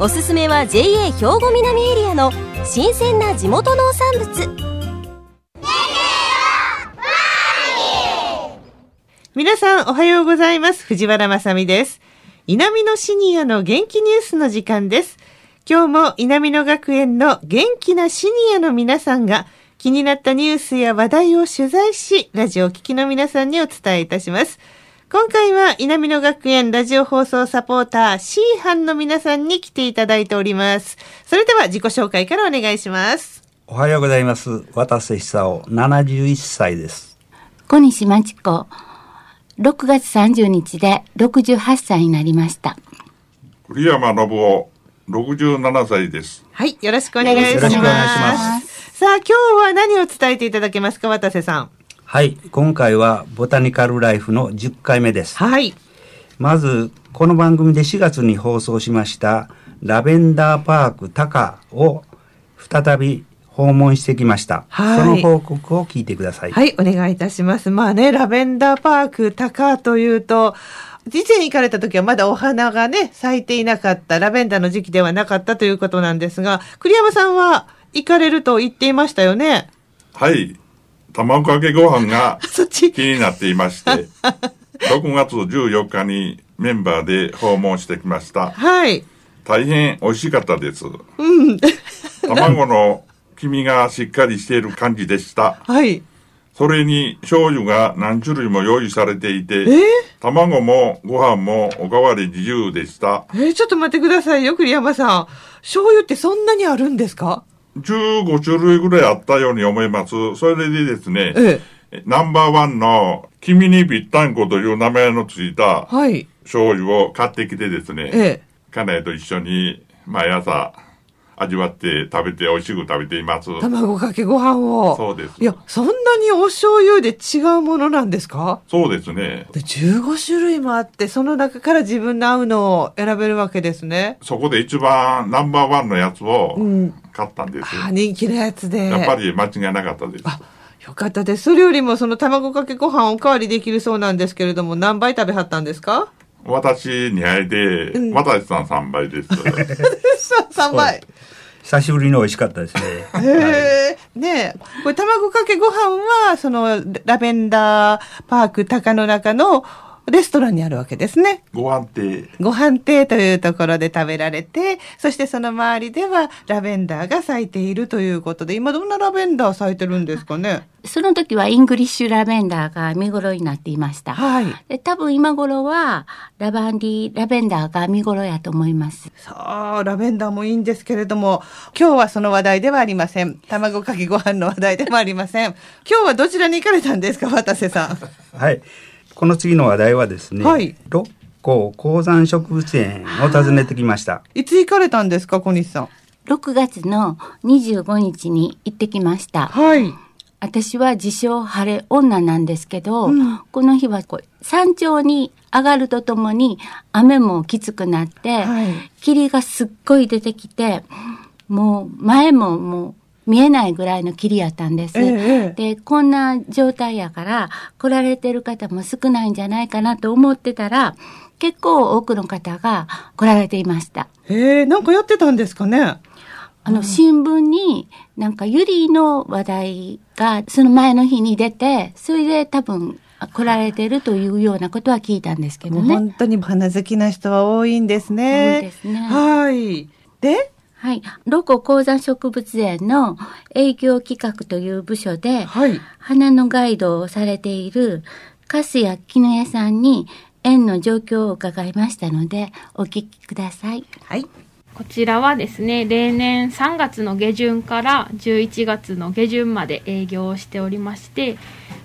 おすすめは JA 兵庫南エリアの新鮮な地元農産物。皆さんおはようございます。藤原まさです。南のシニアの元気ニュースの時間です。今日も南野学園の元気なシニアの皆さんが気になったニュースや話題を取材しラジオを聴きの皆さんにお伝えいたします。今回は稲美野学園ラジオ放送サポーター C 班の皆さんに来ていただいておりますそれでは自己紹介からお願いしますおはようございます渡瀬久夫71歳です小西真知子6月30日で68歳になりました。栗山信夫、67歳です。はい、よろしくお願いします。ますさあ、今日は何を伝えていただけますか、渡瀬さん。はい、今回はボタニカルライフの10回目です。はい。まず、この番組で4月に放送しましたラベンダーパークタカを再び訪問してきました。はい、その報告を聞いてください。はい、お願いいたします。まあね、ラベンダーパーク高というと、以前行かれた時はまだお花がね、咲いていなかった、ラベンダーの時期ではなかったということなんですが、栗山さんは行かれると言っていましたよね？はい。卵かけご飯が 気になっていまして、6月14日にメンバーで訪問してきました。はい。大変美味しかったです。うん。卵の黄身がしっかりしている感じでした。はい。それに醤油が何種類も用意されていて、え？ー、卵もご飯もおかわり自由でした。えー、ちょっと待ってくださいよ、栗山さん。醤油ってそんなにあるんですか？?15 種類ぐらいあったように思います。それでですね、ええ、ナンバーワンの君にぴったんこという名前のついた醤油を買ってきてですね、ええ、家内と一緒に毎朝味わって食べて美味しく食べています。卵かけご飯を。そうです。いや、そんなにお醤油で違うものなんですか？そうですね。で、15種類もあって、その中から自分の合うのを選べるわけですね。そこで一番ナンバーワンのやつを買ったんです。うん、あ、人気のやつで。やっぱり間違いなかったです。あよかったです。それよりもその卵かけご飯おかわりできるそうなんですけれども、何杯食べはったんですか？私2杯で、うん、渡さん3杯です。3杯。久しぶりに美味しかったですね。へえ、ねこれ卵かけご飯は、そのラベンダーパーク多可の中のレストランにあるわけですね。ご飯亭。ご飯亭というところで食べられて、そしてその周りではラベンダーが咲いているということで、今どんなラベンダー咲いてるんですかね？その時はイングリッシュラベンダーが見頃になっていました。はい。で多分今頃はラバンディンラベンダーが見頃やと思います。さあ、ラベンダーもいいんですけれども、今日はその話題ではありません。卵かけご飯の話題でもありません。今日はどちらに行かれたんですか、渡瀬さん？はい。この次の話題はですね、はい、六甲高山植物園を訪ねてきました。いつ行かれたんですか、小西さん？6月の25日に行ってきました。はい。私は自称晴れ女なんですけど、うん、この日はこう山頂に上がるとともに雨もきつくなって、はい、霧がすっごい出てきて、もう前ももう見えないぐらいの霧やったんです。ええ、で、こんな状態やから、来られてる方も少ないんじゃないかなと思ってたら、結構多くの方が来られていました。へえ、なんかやってたんですかね？あの、新聞になんかゆりの話題がその前の日に出て、それで多分来られてるというようなことは聞いたんですけどね。本当に花好きな人は多いんですね。そうですね。はい。ではい。ロコ鉱山植物園の営業企画という部署で、はい、花のガイドをされている粕谷絹屋さんに園の状況を伺いましたので、お聞きください。はい。こちらはですね、例年3月の下旬から11月の下旬まで営業をしておりまして、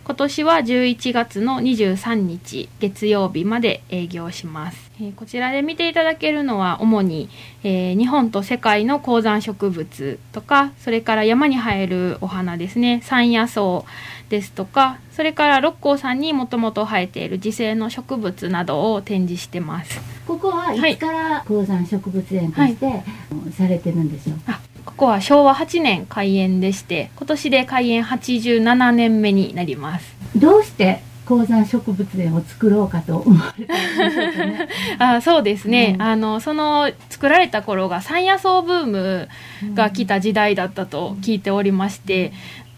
今年は11月の23日月曜日まで営業します。えー、こちらで見ていただけるのは主に、えー、日本と世界の高山植物とかそれから山に生えるお花ですね。山野草ですとかそれから六甲山にもともと生えている自生の植物などを展示してます。ここはい。つから高山植物園として、はい、されてるんでしょう？か、ここは昭和8年開園でして今年で開園87年目になります。どうして高山植物園を作ろうかと思われたんでしょうかね。あそうですね、うん、あのその作られた頃が山野草ブームが来た時代だったと聞いておりまして、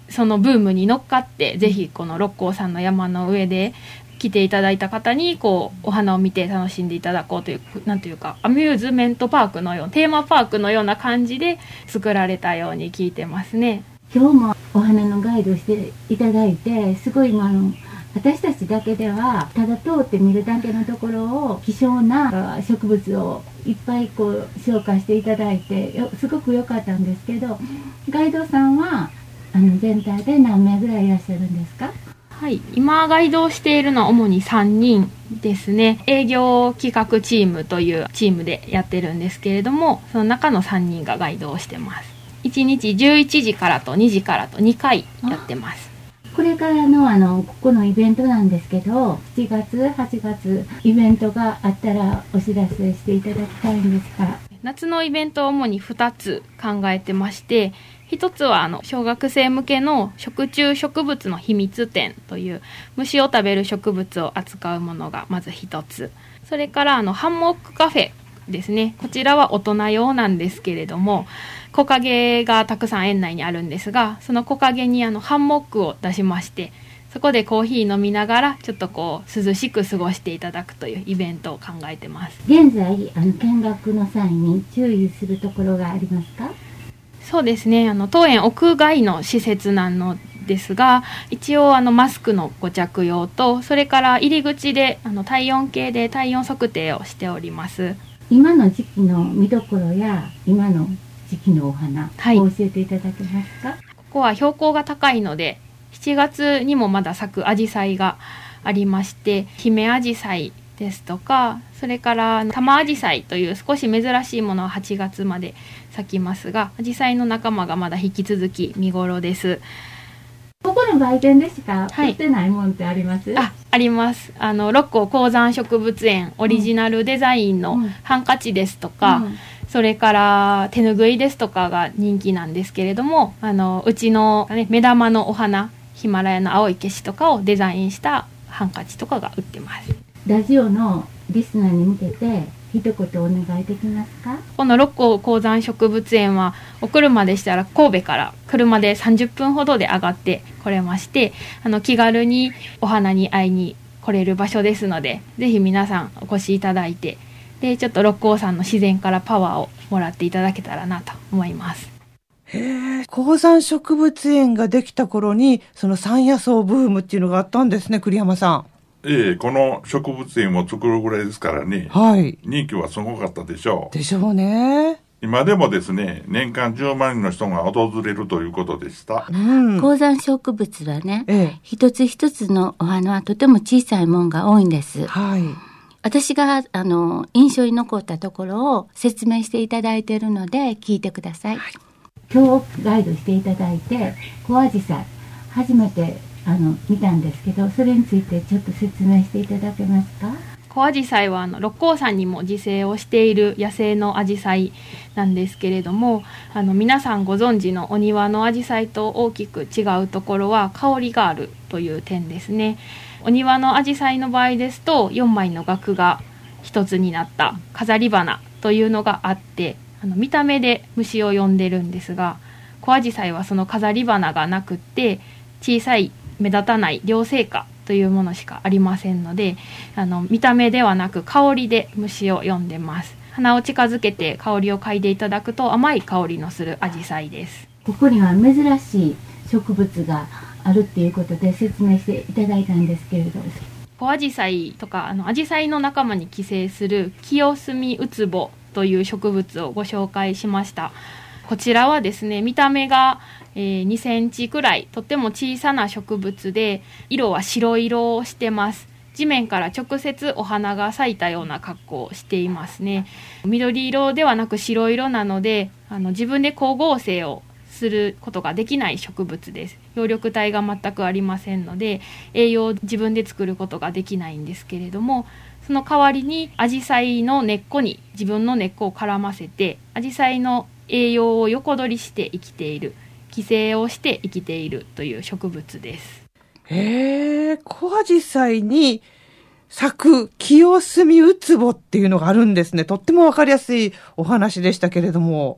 うん、そのブームに乗っかってぜひこの六甲山の山の上で来ていただいた方にこうお花を見て楽しんでいただこうというなんというかアミューズメントパークのようテーマパークのような感じで作られたように聞いてますね。今日もお花のガイドしていただいてすごいあの私たちだけではただ通って見るだけのところを希少な植物をいっぱいこう紹介していただいてすごく良かったんですけどガイドさんはあの全体で何名ぐらいいらっしゃるんですか？はい。今ガイドをしているのは主に3人ですね。営業企画チームというチームでやってるんですけれどもその中の3人がガイドをしてます。1日11時からと2時からと2回やってます。これからのあのここのイベントなんですけど7月8月イベントがあったらお知らせしていただきたいんですが。夏のイベントを主に2つ考えてまして1つはあの小学生向けの食虫植物の秘密展という虫を食べる植物を扱うものがまず1つ。それからあのハンモックカフェですね。こちらは大人用なんですけれども木陰がたくさん園内にあるんですがその木陰にあのハンモックを出しましてそこでコーヒー飲みながらちょっとこう涼しく過ごしていただくというイベントを考えてます。現在あの見学の際に注意するところがありますか？そうですね。あの当園屋外の施設なのですが一応あのマスクのご着用とそれから入り口であの体温計で体温測定をしております今の時期の見どころや今の時期のお花、はい、教えていただけますか？ここは標高が高いので7月にもまだ咲くアジサイがありまして姫アジサイですとかそれから玉アジサイという少し珍しいものは8月まで咲きますがアジサイの仲間がまだ引き続き見頃です。ここの売店でしか売ってないもんってあります、はい、ああります。あの六甲高山植物園オリジナルデザインのハンカチですとか、うん。うん、それから手ぬぐいですとかが人気なんですけれどもあのうちの、ね、目玉のお花ヒマラヤの青い消しとかをデザインしたハンカチとかが売ってます。ラジオのリスナーに向けて一言お願いできますか？この六甲高山植物園はお車でしたら神戸から車で30分ほどで上がってこれましてあの気軽にお花に会いに来れる場所ですのでぜひ皆さんお越しいただいてでちょっと六甲山の自然からパワーをもらっていただけたらなと思います。へえ、高山植物園ができた頃に、その山野草ブームっていうのがあったんですね、栗山さん。ええ、この植物園を作るぐらいですからね。はい。人気はすごかったでしょう。でしょうね。今でもですね、年間10万人の人が訪れるということでした。うん、高山植物はね、ええ、一つ一つのお花はとても小さいもんが多いんです。はい。私が、あの、印象に残ったところを説明していただいているので、聞いてください。はい、今日ガイドしていただいて、小アジサイ、初めてあの見たんですけど、それについてちょっと説明していただけますか？小アジサイはあの六甲山にも自生をしている野生のアジサイなんですけれどもあの皆さんご存知のお庭のアジサイと大きく違うところは香りがあるという点ですね。お庭のアジサイの場合ですと4枚の額が一つになった飾り花というのがあってあの見た目で虫を呼んでるんですが小アジサイはその飾り花がなくって小さい目立たない両生花というものしかありませんのであの見た目ではなく香りで虫を呼んでます。鼻を近づけて香りを嗅いでいただくと甘い香りのするアジサイです。ここには珍しい植物があるっていうことで説明していただいたんですけれど。小アジサイとかあのアジサイの仲間に寄生する清澄ウツボという植物をご紹介しました。こちらはですね見た目がえー、2センチくらいとっても小さな植物で色は白色をしてます。地面から直接お花が咲いたような格好をしていますね。緑色ではなく白色なのであの自分で光合成をすることができない植物です。葉緑体が全くありませんので栄養を自分で作ることができないんですけれどもその代わりにアジサイの根っこに自分の根っこを絡ませてアジサイの栄養を横取りして生きている。寄生をして生きているという植物です。へえ小アジサイに咲く清澄ウツボっていうのがあるんですね。とってもわかりやすいお話でしたけれども。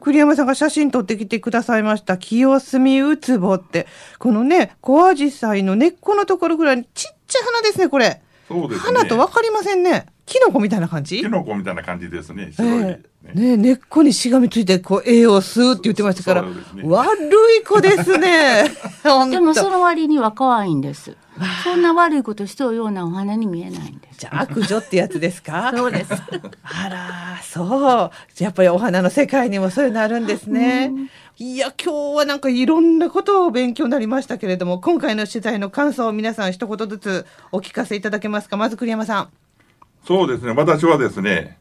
栗山さんが写真撮ってきてくださいました。清澄ウツボって。このね小アジサイの根っこのところぐらいにちっちゃい花ですねこれ。そうですね。花とわかりませんね。キノコみたいな感じ？キノコみたいな感じですね。白い、ね。え。ー、ね根っこにしがみついて、こう、栄養を吸うって言ってましたから、ね、悪い子ですね。でもその割には可愛いんです。そんな悪いことしとるようなお花に見えないんです。じゃあ悪女ってやつですか？そうです。あら、そう。やっぱりお花の世界にもそういうのあるんですね。いや、今日はなんかいろんなことを勉強になりましたけれども、今回の取材の感想を皆さん一言ずつお聞かせいただけますか？まず栗山さん。そうですね。私はですね、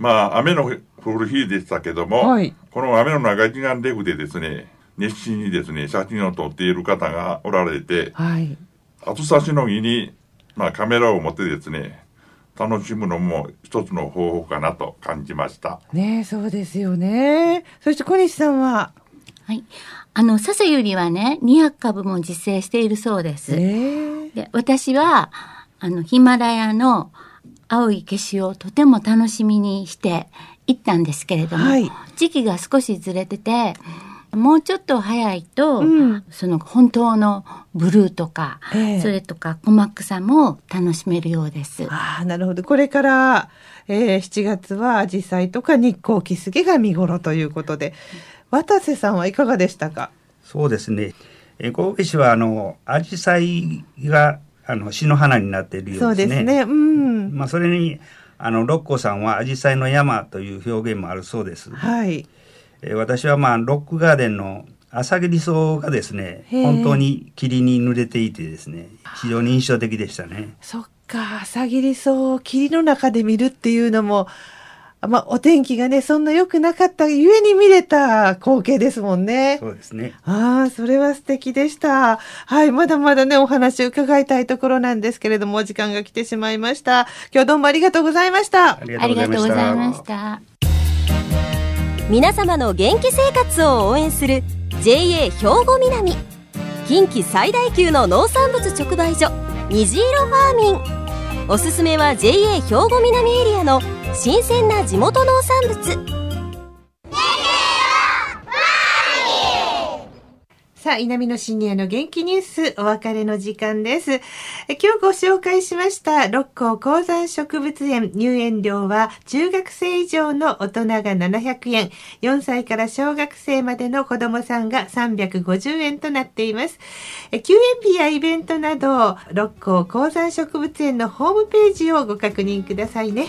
まあ、雨の降る日でしたけども、はい、この雨の中一眼レフでですね、熱心にですね、写真を撮っている方がおられて、はい、暑さしのぎに、まあ、カメラを持ってですね、楽しむのも一つの方法かなと感じました。ねそうですよね。そして小西さんは？はい。あの、笹ゆりはね、200株も実生しているそうです。で私は、あの、ヒマラヤの青い消しをとても楽しみにして行ったんですけれども、はい、時期が少しずれてて、もうちょっと早いと、うん、その本当のブルーとか、えー、それとか細くさも楽しめるようです。ああ、なるほど。これから、えー、7月はアジサイとか日光キスゲが見頃ということで、渡瀬さんはいかがでしたか？そうですね。え神戸市はあの紫陽花があの詩の花になっているようですね。そうですね。うん。まあそれにあの六甲さんは紫陽花の山という表現もあるそうです。はい。え私はまあロックガーデンの朝霧草がですね本当に霧に濡れていてですね非常に印象的でしたね。そっか朝霧草を霧の中で見るっていうのもまあ、お天気がね、そんな良くなかったゆえに見れた光景ですもんね。そうですね。ああ、それは素敵でした。はい、まだまだね、お話を伺いたいところなんですけれども、お時間が来てしまいました。今日どうもありがとうございました。ありがとうございました。皆様の元気生活を応援する JA 兵庫南。近畿最大級の農産物直売所、虹色ファーミン。おすすめは JA 兵庫南エリアの新鮮な地元農産物さあ、稲美のシニアの元気ニュース、お別れの時間です。今日ご紹介しました六甲高山植物園入園料は中学生以上の大人が700円、4歳から小学生までの子供さんが350円となっています。休園日やイベントなど、六甲高山植物園のホームページをご確認くださいね。